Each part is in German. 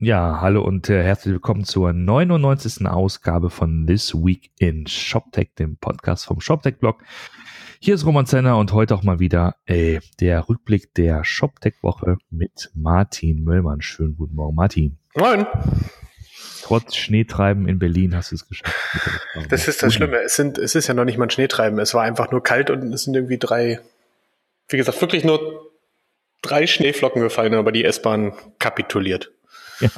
Ja, hallo und äh, herzlich willkommen zur 99. Ausgabe von This Week in ShopTech, dem Podcast vom ShopTech-Blog. Hier ist Roman Zenner und heute auch mal wieder äh, der Rückblick der ShopTech-Woche mit Martin Möllmann. Schönen guten Morgen, Martin. Moin. Trotz Schneetreiben in Berlin hast du es geschafft. Das ist das Schlimme. Es, sind, es ist ja noch nicht mal ein Schneetreiben. Es war einfach nur kalt und es sind irgendwie drei, wie gesagt, wirklich nur drei Schneeflocken gefallen, aber die S-Bahn kapituliert. Ja,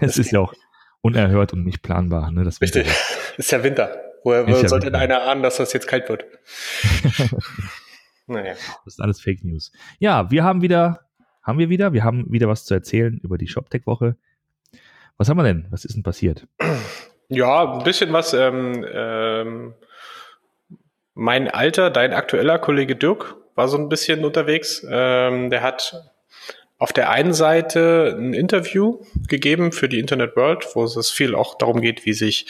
es ist ja auch unerhört und nicht planbar. Ne, das Richtig, ist ja Winter. Woher ja sollte denn einer ahnen, dass das jetzt kalt wird? naja. Das ist alles Fake News. Ja, wir haben wieder, haben wir wieder, wir haben wieder was zu erzählen über die ShopTech-Woche. Was haben wir denn? Was ist denn passiert? Ja, ein bisschen was. Ähm, ähm, mein alter, dein aktueller Kollege Dirk war so ein bisschen unterwegs. Ähm, der hat auf der einen Seite ein Interview gegeben für die Internet World, wo es viel auch darum geht, wie sich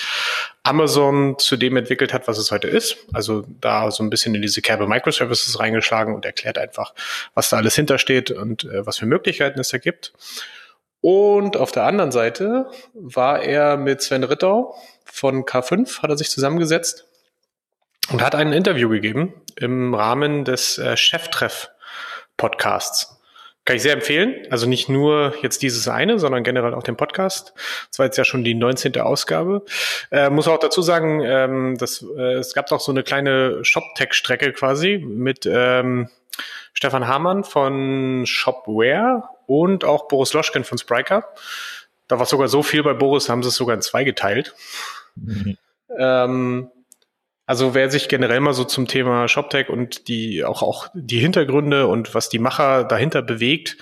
Amazon zu dem entwickelt hat, was es heute ist. Also da so ein bisschen in diese Kerbe Microservices reingeschlagen und erklärt einfach, was da alles hintersteht und äh, was für Möglichkeiten es da gibt. Und auf der anderen Seite war er mit Sven Rittau von K5, hat er sich zusammengesetzt und hat ein Interview gegeben im Rahmen des äh, Cheftreff Podcasts. Kann ich sehr empfehlen. Also nicht nur jetzt dieses eine, sondern generell auch den Podcast. Das war jetzt ja schon die 19. Ausgabe. Äh, muss auch dazu sagen, ähm, dass, äh, es gab auch so eine kleine Shop-Tech-Strecke quasi mit ähm, Stefan Hamann von Shopware und auch Boris Loschken von Spryker. Da war sogar so viel bei Boris, haben sie es sogar in zwei geteilt. Mhm. Ähm, also wer sich generell mal so zum Thema ShopTech und die auch auch die Hintergründe und was die Macher dahinter bewegt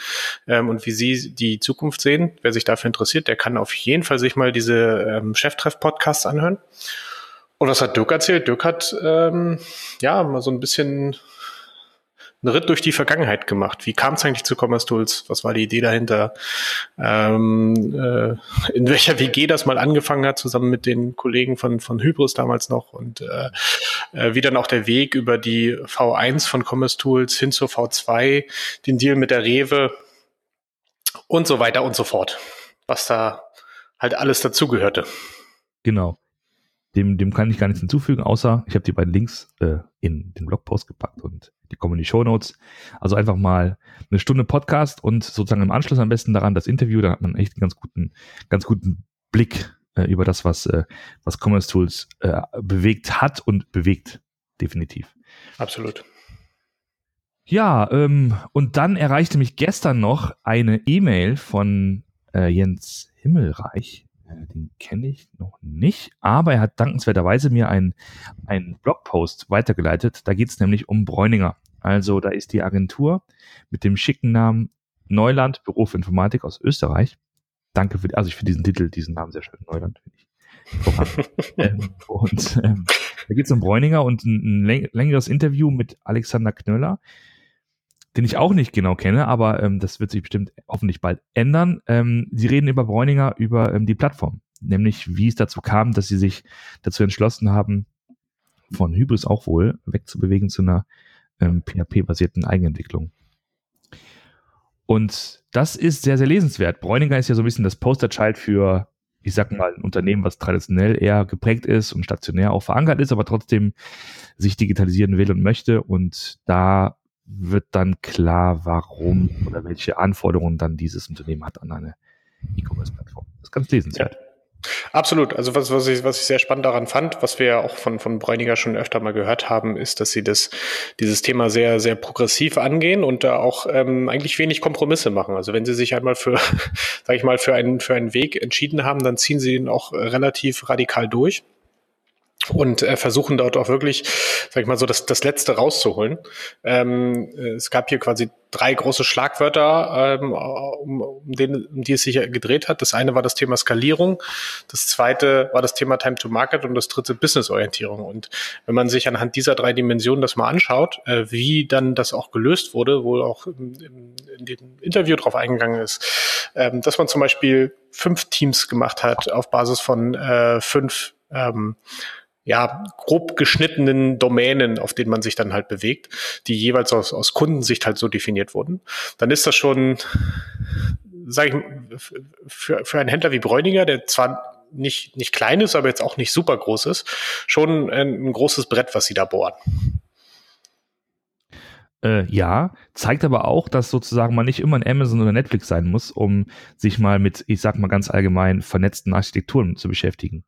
ähm, und wie sie die Zukunft sehen, wer sich dafür interessiert, der kann auf jeden Fall sich mal diese ähm, Cheftreff-Podcasts anhören. Und was hat Dirk erzählt? Dirk hat ähm, ja mal so ein bisschen einen Ritt durch die Vergangenheit gemacht. Wie kam es eigentlich zu Commerce Tools? Was war die Idee dahinter? Ähm, äh, in welcher WG das mal angefangen hat, zusammen mit den Kollegen von, von Hybris damals noch und äh, äh, wie dann auch der Weg über die V1 von Commerce Tools hin zur V2, den Deal mit der Rewe und so weiter und so fort. Was da halt alles dazugehörte. Genau. Dem, dem kann ich gar nichts hinzufügen, außer ich habe die beiden Links äh, in den Blogpost gepackt und die kommen in die Show Notes. Also einfach mal eine Stunde Podcast und sozusagen im Anschluss am besten daran das Interview. Da hat man echt einen ganz guten, ganz guten Blick äh, über das, was, äh, was Commerce Tools äh, bewegt hat und bewegt. Definitiv. Absolut. Ja, ähm, und dann erreichte mich gestern noch eine E-Mail von äh, Jens Himmelreich. Den kenne ich noch nicht, aber er hat dankenswerterweise mir einen, einen Blogpost weitergeleitet. Da geht es nämlich um Bräuninger. Also da ist die Agentur mit dem schicken Namen Neuland Büro für Informatik aus Österreich. Danke für, also ich finde diesen Titel, diesen Namen sehr schön. Neuland finde ich. ähm, und ähm, da geht es um Bräuninger und ein, ein längeres Interview mit Alexander Knöller den ich auch nicht genau kenne, aber ähm, das wird sich bestimmt hoffentlich bald ändern. Ähm, sie reden über Bräuninger, über ähm, die Plattform, nämlich wie es dazu kam, dass sie sich dazu entschlossen haben, von Hybris auch wohl wegzubewegen zu einer ähm, PHP-basierten Eigenentwicklung. Und das ist sehr, sehr lesenswert. Bräuninger ist ja so ein bisschen das Posterchild für, ich sag mal, ein Unternehmen, was traditionell eher geprägt ist und stationär auch verankert ist, aber trotzdem sich digitalisieren will und möchte. Und da wird dann klar, warum oder welche Anforderungen dann dieses Unternehmen hat an eine E-Commerce-Plattform. Das ist ganz lesenswert. Ja. Absolut. Also was, was, ich, was ich sehr spannend daran fand, was wir ja auch von, von Bräuniger schon öfter mal gehört haben, ist, dass sie das, dieses Thema sehr, sehr progressiv angehen und da auch ähm, eigentlich wenig Kompromisse machen. Also wenn sie sich einmal für, sag ich mal, für einen, für einen Weg entschieden haben, dann ziehen sie ihn auch relativ radikal durch und äh, versuchen dort auch wirklich, sag ich mal so, das, das Letzte rauszuholen. Ähm, es gab hier quasi drei große Schlagwörter, ähm, um, um, den, um die es sich gedreht hat. Das eine war das Thema Skalierung, das zweite war das Thema Time to Market und das dritte Businessorientierung. Und wenn man sich anhand dieser drei Dimensionen das mal anschaut, äh, wie dann das auch gelöst wurde, wo auch in, in dem Interview drauf eingegangen ist, ähm, dass man zum Beispiel fünf Teams gemacht hat auf Basis von äh, fünf ähm, ja, grob geschnittenen Domänen, auf denen man sich dann halt bewegt, die jeweils aus, aus Kundensicht halt so definiert wurden, dann ist das schon sage ich, für, für einen Händler wie Bräuniger, der zwar nicht, nicht klein ist, aber jetzt auch nicht super groß ist, schon ein, ein großes Brett, was sie da bohren. Äh, ja, zeigt aber auch, dass sozusagen man nicht immer ein Amazon oder Netflix sein muss, um sich mal mit, ich sag mal ganz allgemein, vernetzten Architekturen zu beschäftigen.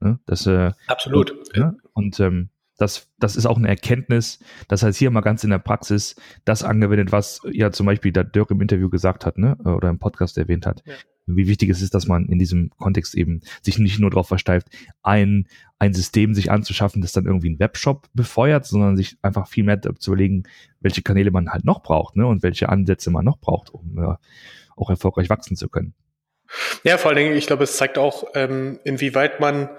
Ne? Das, äh, Absolut. Und, ne? und ähm, das, das ist auch eine Erkenntnis, das heißt hier mal ganz in der Praxis das angewendet, was ja zum Beispiel der Dirk im Interview gesagt hat, ne, oder im Podcast erwähnt hat. Ja. Wie wichtig es ist, dass man in diesem Kontext eben sich nicht nur darauf versteift, ein, ein System sich anzuschaffen, das dann irgendwie einen Webshop befeuert, sondern sich einfach viel mehr zu überlegen, welche Kanäle man halt noch braucht, ne, und welche Ansätze man noch braucht, um äh, auch erfolgreich wachsen zu können. Ja, vor allen Dingen, ich glaube, es zeigt auch, ähm, inwieweit man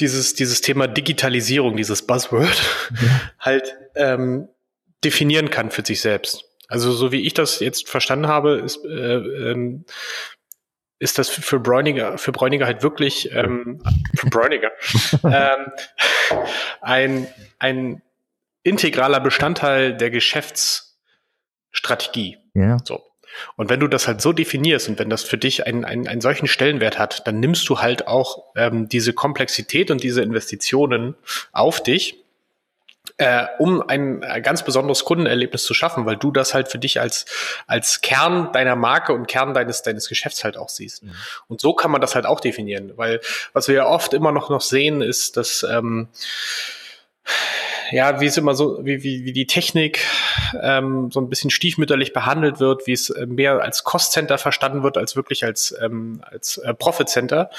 dieses, dieses Thema Digitalisierung, dieses Buzzword, ja. halt ähm, definieren kann für sich selbst. Also so wie ich das jetzt verstanden habe, ist, äh, ähm, ist das für Bräuniger, für Bräuniger halt wirklich ähm, für Bräuniger ähm, ein, ein integraler Bestandteil der Geschäftsstrategie. Ja. So. Und wenn du das halt so definierst und wenn das für dich einen, einen, einen solchen Stellenwert hat, dann nimmst du halt auch ähm, diese Komplexität und diese Investitionen auf dich, äh, um ein ganz besonderes Kundenerlebnis zu schaffen, weil du das halt für dich als, als Kern deiner Marke und Kern deines, deines Geschäfts halt auch siehst. Mhm. Und so kann man das halt auch definieren, weil was wir ja oft immer noch, noch sehen, ist, dass ähm, ja, wie es immer so, wie, wie, wie die Technik ähm, so ein bisschen stiefmütterlich behandelt wird, wie es äh, mehr als Cost-Center verstanden wird, als wirklich als, ähm, als äh, Profit-Center,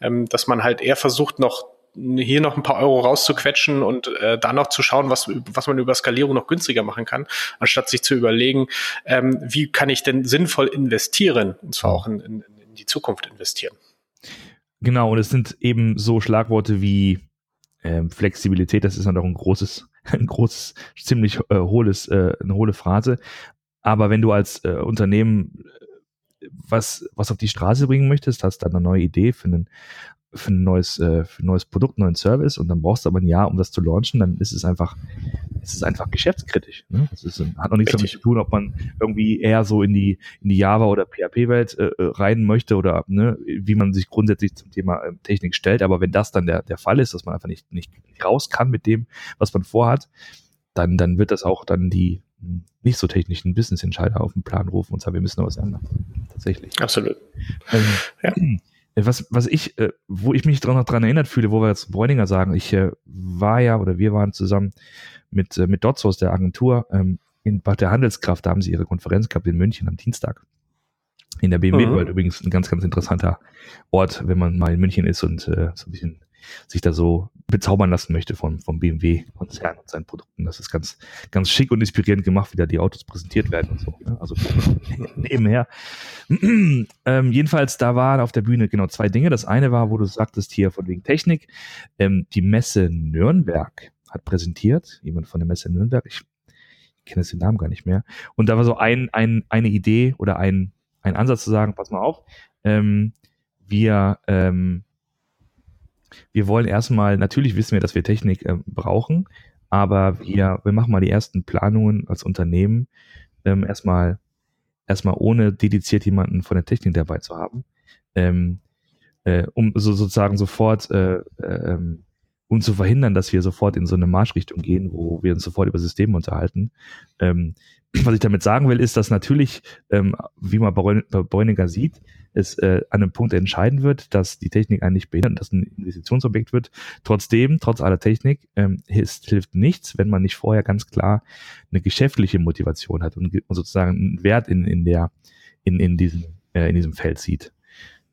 ähm, dass man halt eher versucht, noch hier noch ein paar Euro rauszuquetschen und äh, dann noch zu schauen, was, was man über Skalierung noch günstiger machen kann, anstatt sich zu überlegen, ähm, wie kann ich denn sinnvoll investieren, und zwar auch in, in, in die Zukunft investieren. Genau, und es sind eben so Schlagworte wie ähm, Flexibilität, das ist noch ein großes, ein großes, ziemlich äh, hohles, äh, eine hohle Phrase. Aber wenn du als äh, Unternehmen äh, was, was auf die Straße bringen möchtest, hast dann eine neue Idee für einen, für ein neues, äh, für ein neues Produkt, einen neuen Service und dann brauchst du aber ein Jahr, um das zu launchen, dann ist es einfach, ist es einfach geschäftskritisch. Ne? Das ist, hat noch nichts damit zu tun, ob man irgendwie eher so in die, in die Java- oder PHP-Welt äh, äh, rein möchte oder ne, wie man sich grundsätzlich zum Thema äh, Technik stellt. Aber wenn das dann der, der Fall ist, dass man einfach nicht, nicht raus kann mit dem, was man vorhat, dann, dann wird das auch dann die hm, nicht so technischen Business-Entscheider auf den Plan rufen und sagen, wir müssen was ändern. Tatsächlich. Absolut. Ähm, ja. Was, was ich, äh, wo ich mich noch dran erinnert fühle, wo wir jetzt Bräuninger sagen, ich äh, war ja oder wir waren zusammen mit, äh, mit Dotzos, der Agentur, ähm, in Bad der Handelskraft, da haben sie ihre Konferenz gehabt in München am Dienstag. In der BMW mhm. World übrigens ein ganz, ganz interessanter Ort, wenn man mal in München ist und äh, so ein bisschen sich da so bezaubern lassen möchte vom, vom BMW-Konzern und seinen Produkten. Das ist ganz, ganz schick und inspirierend gemacht, wie da die Autos präsentiert werden und so. Ne? Also nebenher. ähm, jedenfalls, da waren auf der Bühne genau zwei Dinge. Das eine war, wo du sagtest hier von wegen Technik, ähm, die Messe Nürnberg hat präsentiert, jemand von der Messe Nürnberg, ich kenne jetzt den Namen gar nicht mehr. Und da war so ein, ein, eine Idee oder ein, ein Ansatz zu sagen, pass mal auf, ähm, wir ähm, wir wollen erstmal, natürlich wissen wir, dass wir Technik äh, brauchen, aber wir, wir machen mal die ersten Planungen als Unternehmen ähm, erstmal, erstmal ohne dediziert jemanden von der Technik dabei zu haben, ähm, äh, um so sozusagen sofort äh, äh, um zu verhindern, dass wir sofort in so eine Marschrichtung gehen, wo wir uns sofort über Systeme unterhalten. Ähm, was ich damit sagen will, ist, dass natürlich, ähm, wie man bei Bräuniger sieht, es äh, an einem Punkt entscheiden wird, dass die Technik eigentlich behindert, dass ein Investitionsobjekt wird. Trotzdem, trotz aller Technik, ähm, es hilft nichts, wenn man nicht vorher ganz klar eine geschäftliche Motivation hat und, und sozusagen einen Wert in, in der, in, in diesem, äh, in diesem Feld sieht.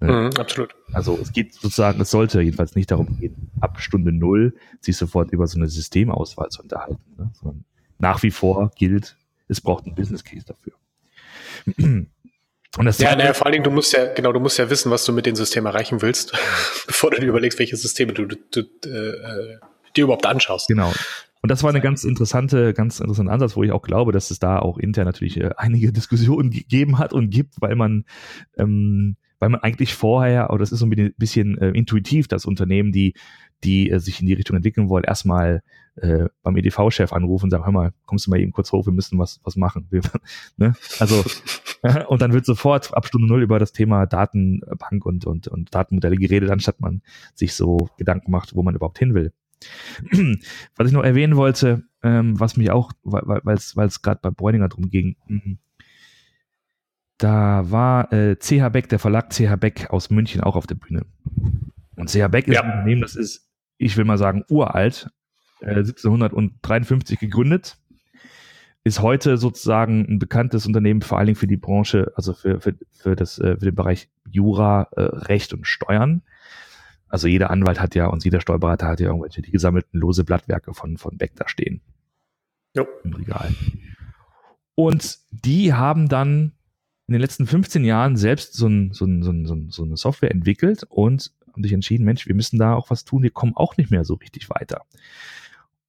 Ne? Mhm, absolut. Also es geht sozusagen, es sollte jedenfalls nicht darum gehen, ab Stunde null sich sofort über so eine Systemauswahl zu unterhalten, ne? sondern nach wie vor gilt, es braucht einen Business Case dafür. Und das ja, naja, vor allen Dingen, du musst ja, genau, du musst ja wissen, was du mit dem System erreichen willst, bevor du dir überlegst, welche Systeme du, du, du äh, dir überhaupt anschaust. Genau. Und das war eine ganz interessante, ganz interessanter Ansatz, wo ich auch glaube, dass es da auch intern natürlich äh, einige Diskussionen gegeben hat und gibt, weil man, ähm, weil man eigentlich vorher, oder das ist so ein bisschen äh, intuitiv, dass Unternehmen, die, die äh, sich in die Richtung entwickeln wollen, erstmal äh, beim EDV-Chef anrufen und sagen, hör mal, kommst du mal eben kurz hoch, wir müssen was, was machen. Wir, ne? Also, und dann wird sofort ab Stunde null über das Thema Datenbank und, und, und Datenmodelle geredet, anstatt man sich so Gedanken macht, wo man überhaupt hin will. was ich noch erwähnen wollte, ähm, was mich auch, weil es gerade bei Bräuninger drum ging, mhm. Da war äh, CH Beck, der Verlag CH Beck aus München auch auf der Bühne. Und CH Beck ist ja. ein Unternehmen, das ist, ich will mal sagen, uralt, äh, 1753 gegründet, ist heute sozusagen ein bekanntes Unternehmen, vor allen Dingen für die Branche, also für, für, für, das, äh, für den Bereich Jura, äh, Recht und Steuern. Also jeder Anwalt hat ja und jeder Steuerberater hat ja irgendwelche die gesammelten lose Blattwerke von, von Beck da stehen. Jo. Im Regal. Und die haben dann in den letzten 15 Jahren selbst so, ein, so, ein, so, ein, so eine Software entwickelt und haben sich entschieden, Mensch, wir müssen da auch was tun, wir kommen auch nicht mehr so richtig weiter.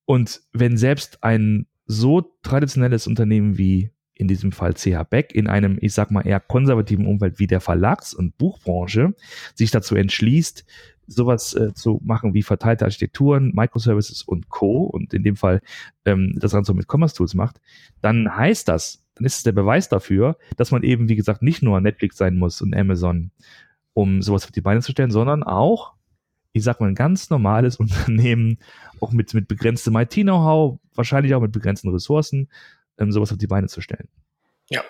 Und wenn selbst ein so traditionelles Unternehmen wie in diesem Fall CH Beck in einem, ich sag mal, eher konservativen Umfeld wie der Verlags- und Buchbranche sich dazu entschließt, sowas äh, zu machen wie verteilte Architekturen, Microservices und Co. und in dem Fall ähm, das Ganze mit Commerce Tools macht, dann heißt das, dann ist es der Beweis dafür, dass man eben, wie gesagt, nicht nur Netflix sein muss und Amazon, um sowas auf die Beine zu stellen, sondern auch ich sag mal, ein ganz normales Unternehmen, auch mit, mit begrenztem IT-Know-how, wahrscheinlich auch mit begrenzten Ressourcen, ähm, sowas auf die Beine zu stellen. Ja.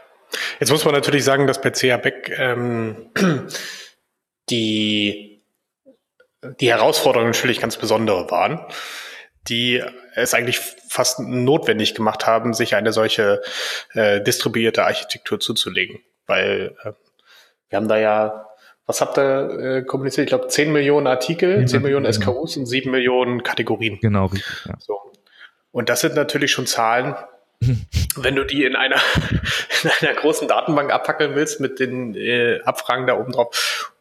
Jetzt muss man natürlich sagen, dass bei CA Beck ähm, die, die Herausforderungen natürlich ganz besondere waren, die es eigentlich fast notwendig gemacht haben, sich eine solche äh, distribuierte Architektur zuzulegen. Weil äh, wir haben da ja was habt ihr äh, kommuniziert? Ich glaube, 10 Millionen Artikel, ja, 10 Millionen. SKUs und 7 Millionen Kategorien. Genau, richtig. Ja. So. Und das sind natürlich schon Zahlen, wenn du die in einer, in einer großen Datenbank abfackeln willst mit den äh, Abfragen da oben drauf.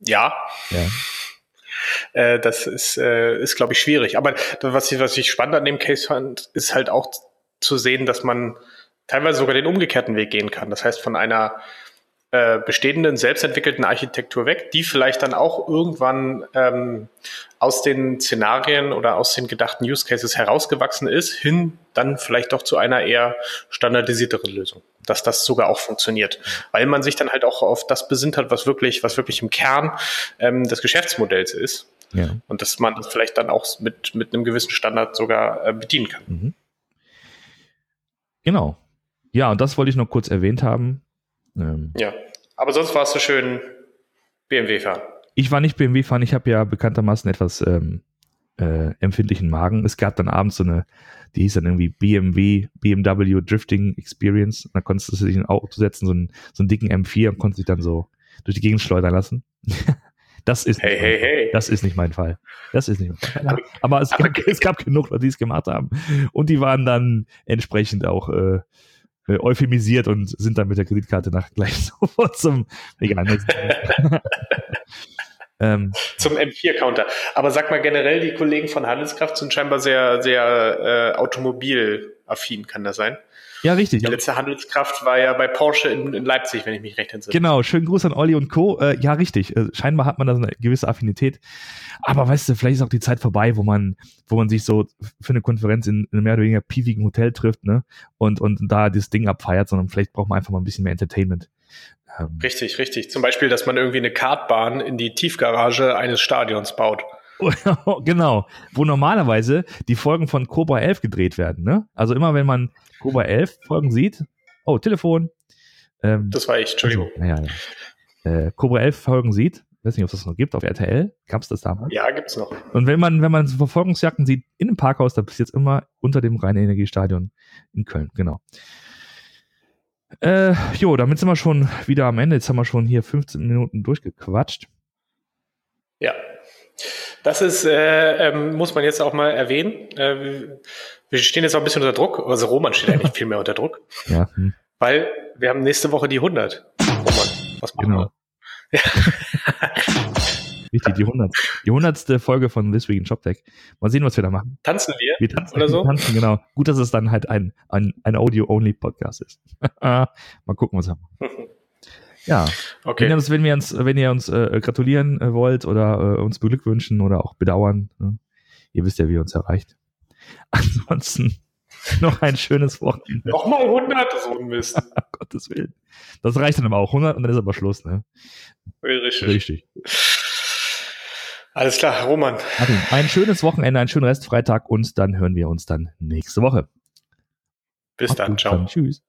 Ja. ja. Äh, das ist, äh, ist glaube ich, schwierig. Aber was ich, was ich spannend an dem Case fand, ist halt auch zu sehen, dass man teilweise sogar den umgekehrten Weg gehen kann. Das heißt, von einer äh, bestehenden, selbstentwickelten Architektur weg, die vielleicht dann auch irgendwann ähm, aus den Szenarien oder aus den gedachten Use Cases herausgewachsen ist, hin dann vielleicht doch zu einer eher standardisierteren Lösung, dass das sogar auch funktioniert, weil man sich dann halt auch auf das besinnt hat, was wirklich, was wirklich im Kern ähm, des Geschäftsmodells ist. Ja. Und dass man das vielleicht dann auch mit, mit einem gewissen Standard sogar äh, bedienen kann. Mhm. Genau. Ja, und das wollte ich noch kurz erwähnt haben. Ähm, ja, aber sonst warst du schön BMW fahren. Ich war nicht BMW fahren, ich habe ja bekanntermaßen etwas ähm, äh, empfindlichen Magen. Es gab dann abends so eine, die hieß dann irgendwie BMW, BMW Drifting Experience. Da konntest du dich in ein Auto setzen, so einen, so einen dicken M4 und konntest dich dann so durch die Gegend schleudern lassen. Das ist, hey, hey, hey. das ist nicht mein Fall. Das ist nicht mein Fall. Aber es, gab, es gab genug Leute, die es gemacht haben. Und die waren dann entsprechend auch äh, äh, euphemisiert und sind dann mit der Kreditkarte nach gleich sofort zum egal. Ähm, zum M4-Counter. Aber sag mal generell, die Kollegen von Handelskraft sind scheinbar sehr, sehr äh, automobilaffin, kann das sein? Ja, richtig. Die letzte Handelskraft war ja bei Porsche in, in Leipzig, wenn ich mich recht entsinne. Genau, schönen Gruß an Olli und Co. Äh, ja, richtig. Äh, scheinbar hat man da so eine gewisse Affinität. Aber weißt du, vielleicht ist auch die Zeit vorbei, wo man, wo man sich so für eine Konferenz in, in einem mehr oder weniger piefigen Hotel trifft, ne? Und, und da das Ding abfeiert, sondern vielleicht braucht man einfach mal ein bisschen mehr Entertainment. Ähm. Richtig, richtig. Zum Beispiel, dass man irgendwie eine Kartbahn in die Tiefgarage eines Stadions baut. genau, wo normalerweise die Folgen von Cobra 11 gedreht werden. Ne? Also immer wenn man Cobra 11 Folgen sieht, oh, Telefon. Ähm, das war ich, Entschuldigung. Also, ja, ja. Äh, Cobra 11 Folgen sieht, weiß nicht, ob es das noch gibt, auf RTL, gab es das damals? Ja, gibt es noch. Und wenn man, wenn man so Verfolgungsjagden sieht in einem Parkhaus, dann passiert es immer unter dem Rhein-Energiestadion in Köln, genau. Äh, jo, damit sind wir schon wieder am Ende. Jetzt haben wir schon hier 15 Minuten durchgequatscht. Ja. Das ist, äh, ähm, muss man jetzt auch mal erwähnen. Äh, wir stehen jetzt auch ein bisschen unter Druck. Also Roman steht eigentlich viel mehr unter Druck. Ja. Hm. Weil wir haben nächste Woche die 100. Roman, was machen genau. wir? Richtig, die 100. Die 100. Folge von This Week in ShopTech. Mal sehen, was wir da machen. Tanzen wir? Wir tanzen oder so? Wir tanzen, genau. Gut, dass es dann halt ein, ein, ein Audio-Only-Podcast ist. Mal gucken, was wir machen. Ja. Okay. Wenn ihr uns, wenn wir uns, wenn ihr uns äh, gratulieren äh, wollt oder äh, uns beglückwünschen oder auch bedauern, ne? ihr wisst ja, wie ihr uns erreicht. Ansonsten noch ein schönes Wochenende. Nochmal 100, so ein Mist. Gottes Willen. Das reicht dann aber auch 100 und dann ist aber Schluss, ne? Richtig. Richtig. Alles klar, Roman. Martin, ein schönes Wochenende, einen schönen Restfreitag und dann hören wir uns dann nächste Woche. Bis Macht's dann. Ciao. Tschüss.